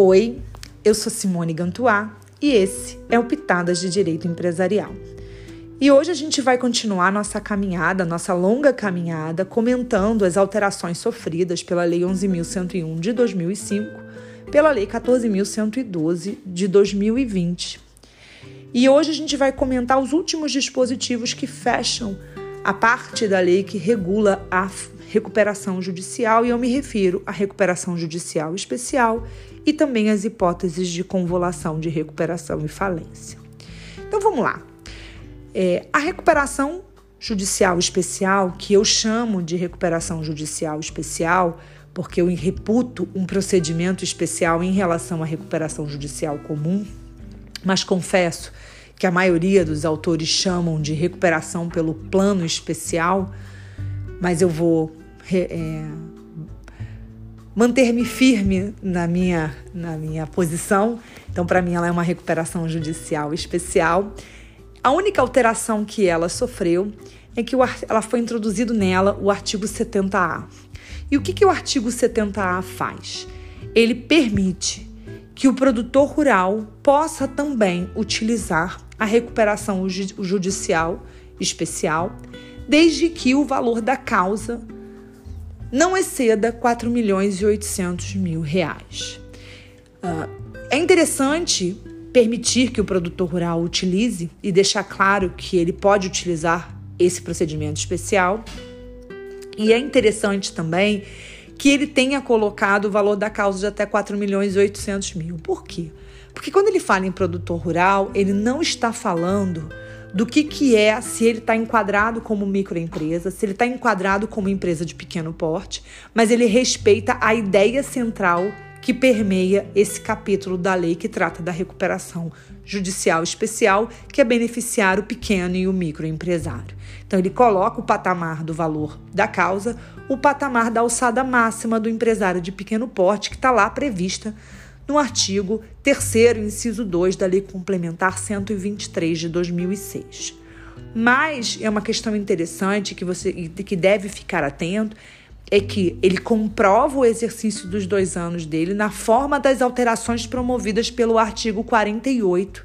Oi, eu sou Simone Gantuá e esse é o Pitadas de Direito Empresarial. E hoje a gente vai continuar nossa caminhada, nossa longa caminhada, comentando as alterações sofridas pela Lei 11.101 de 2005, pela Lei 14.112 de 2020. E hoje a gente vai comentar os últimos dispositivos que fecham a parte da lei que regula a recuperação judicial, e eu me refiro à recuperação judicial especial e também às hipóteses de convolução de recuperação e falência. Então vamos lá. É, a recuperação judicial especial, que eu chamo de recuperação judicial especial, porque eu reputo um procedimento especial em relação à recuperação judicial comum, mas confesso que a maioria dos autores chamam de recuperação pelo plano especial, mas eu vou é, manter-me firme na minha, na minha posição. Então, para mim, ela é uma recuperação judicial especial. A única alteração que ela sofreu é que o, ela foi introduzido nela o artigo 70A. E o que, que o artigo 70A faz? Ele permite que o produtor rural possa também utilizar a recuperação judicial especial, desde que o valor da causa não exceda 4 milhões e 800 mil reais. Uh, é interessante permitir que o produtor rural utilize e deixar claro que ele pode utilizar esse procedimento especial. E é interessante também que ele tenha colocado o valor da causa de até 4 milhões e 800 mil. Por quê? Porque quando ele fala em produtor rural, ele não está falando do que, que é se ele está enquadrado como microempresa, se ele está enquadrado como empresa de pequeno porte, mas ele respeita a ideia central que permeia esse capítulo da lei que trata da recuperação judicial especial, que é beneficiar o pequeno e o microempresário. Então, ele coloca o patamar do valor da causa, o patamar da alçada máxima do empresário de pequeno porte, que está lá prevista no artigo 3, inciso 2 da Lei Complementar 123 de 2006. Mas é uma questão interessante que você que deve ficar atento é que ele comprova o exercício dos dois anos dele na forma das alterações promovidas pelo artigo 48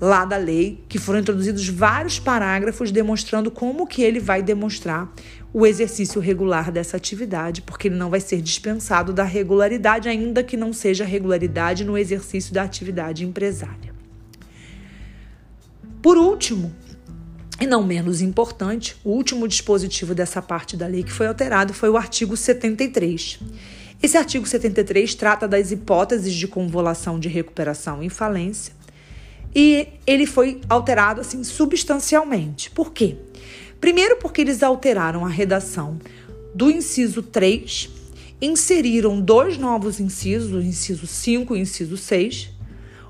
lá da lei, que foram introduzidos vários parágrafos demonstrando como que ele vai demonstrar o exercício regular dessa atividade, porque ele não vai ser dispensado da regularidade, ainda que não seja regularidade no exercício da atividade empresária. Por último, e não menos importante, o último dispositivo dessa parte da lei que foi alterado foi o artigo 73. Esse artigo 73 trata das hipóteses de convolução de recuperação em falência e ele foi alterado assim substancialmente. Por quê? Primeiro, porque eles alteraram a redação do inciso 3, inseriram dois novos incisos, o inciso 5 e o inciso 6.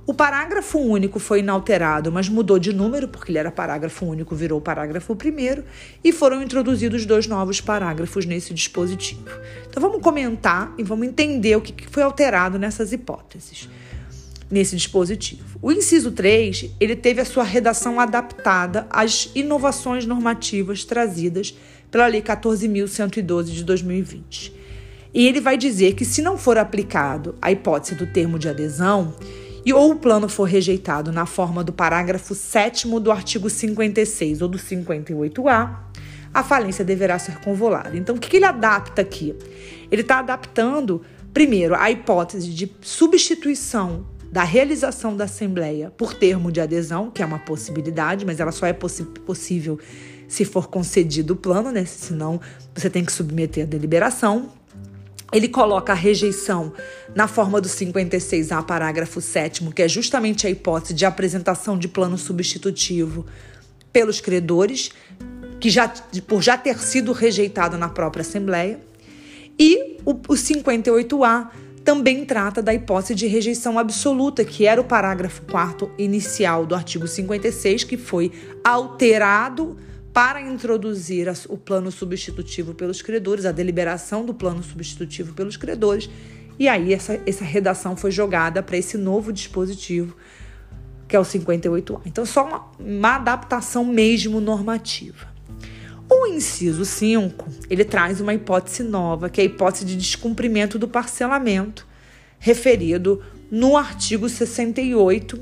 O parágrafo único foi inalterado, mas mudou de número, porque ele era parágrafo único, virou parágrafo primeiro, e foram introduzidos dois novos parágrafos nesse dispositivo. Então vamos comentar e vamos entender o que foi alterado nessas hipóteses nesse dispositivo. O inciso 3, ele teve a sua redação adaptada às inovações normativas trazidas pela Lei 14.112 de 2020. E ele vai dizer que se não for aplicado a hipótese do termo de adesão, e ou o plano for rejeitado na forma do parágrafo 7 do artigo 56 ou do 58A, a falência deverá ser convolada. Então, o que ele adapta aqui? Ele está adaptando, primeiro, a hipótese de substituição da realização da Assembleia por termo de adesão, que é uma possibilidade, mas ela só é possível se for concedido o plano, né? Senão você tem que submeter a deliberação. Ele coloca a rejeição na forma do 56A, parágrafo 7, que é justamente a hipótese de apresentação de plano substitutivo pelos credores, que já por já ter sido rejeitado na própria Assembleia. E o, o 58A também trata da hipótese de rejeição absoluta, que era o parágrafo 4 inicial do artigo 56, que foi alterado para introduzir o plano substitutivo pelos credores, a deliberação do plano substitutivo pelos credores. E aí essa, essa redação foi jogada para esse novo dispositivo, que é o 58A. Então, só uma, uma adaptação mesmo normativa. O inciso 5, ele traz uma hipótese nova, que é a hipótese de descumprimento do parcelamento, referido no artigo 68,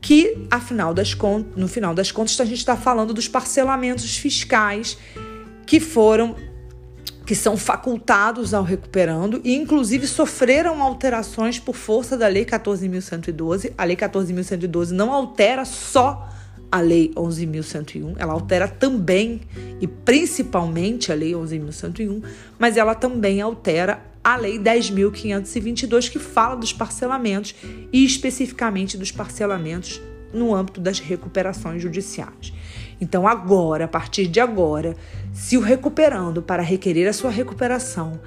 que afinal das contas, no final das contas a gente está falando dos parcelamentos fiscais que foram que são facultados ao recuperando e inclusive sofreram alterações por força da lei 14.112. A lei 14.112 não altera só a lei 11.101, ela altera também e principalmente a lei 11.101, mas ela também altera a lei 10.522 que fala dos parcelamentos e especificamente dos parcelamentos no âmbito das recuperações judiciais. Então, agora, a partir de agora, se o recuperando para requerer a sua recuperação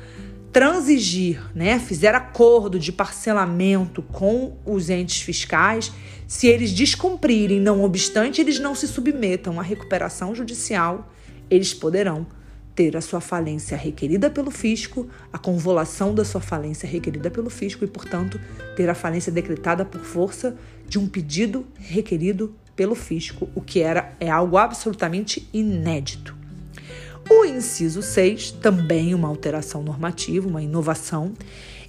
transigir, né, fizer acordo de parcelamento com os entes fiscais, se eles descumprirem, não obstante eles não se submetam à recuperação judicial, eles poderão ter a sua falência requerida pelo fisco, a convolução da sua falência requerida pelo fisco e, portanto, ter a falência decretada por força de um pedido requerido pelo fisco, o que era é algo absolutamente inédito. O inciso 6, também uma alteração normativa, uma inovação,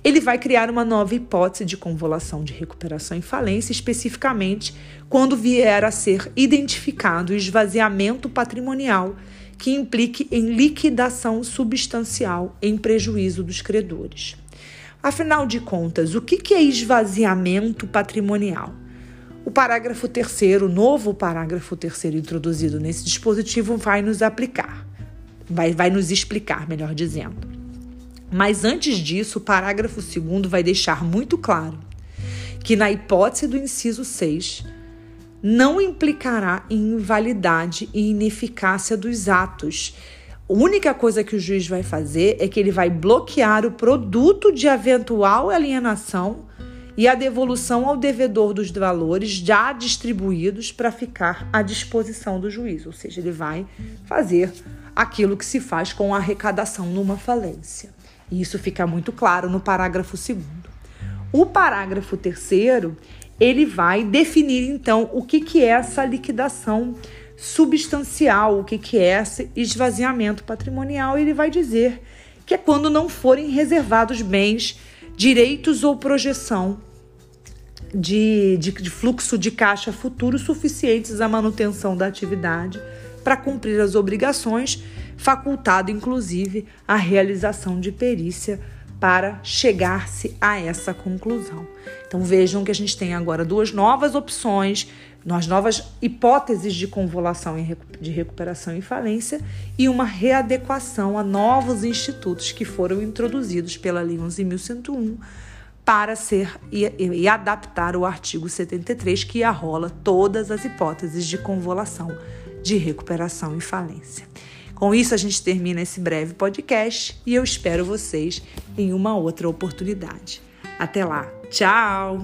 ele vai criar uma nova hipótese de convolução de recuperação e falência, especificamente quando vier a ser identificado o esvaziamento patrimonial que implique em liquidação substancial em prejuízo dos credores. Afinal de contas, o que é esvaziamento patrimonial? O parágrafo terceiro, o novo parágrafo terceiro introduzido nesse dispositivo vai nos aplicar vai, vai nos explicar, melhor dizendo. Mas antes disso, o parágrafo 2 vai deixar muito claro que, na hipótese do inciso 6, não implicará em invalidade e ineficácia dos atos. A única coisa que o juiz vai fazer é que ele vai bloquear o produto de eventual alienação e a devolução ao devedor dos valores já distribuídos para ficar à disposição do juiz. Ou seja, ele vai fazer aquilo que se faz com a arrecadação numa falência. E isso fica muito claro no parágrafo 2. O parágrafo 3 ele vai definir então o que, que é essa liquidação substancial, o que, que é esse esvaziamento patrimonial. Ele vai dizer que é quando não forem reservados bens, direitos ou projeção de, de, de fluxo de caixa futuro suficientes à manutenção da atividade para cumprir as obrigações, facultado inclusive a realização de perícia para chegar-se a essa conclusão. Então vejam que a gente tem agora duas novas opções, nós novas hipóteses de convolução de recuperação e falência e uma readequação a novos institutos que foram introduzidos pela Lei 11.101 para ser e, e, adaptar o artigo 73 que arrola todas as hipóteses de convolução de recuperação e falência. Com isso, a gente termina esse breve podcast e eu espero vocês em uma outra oportunidade. Até lá. Tchau!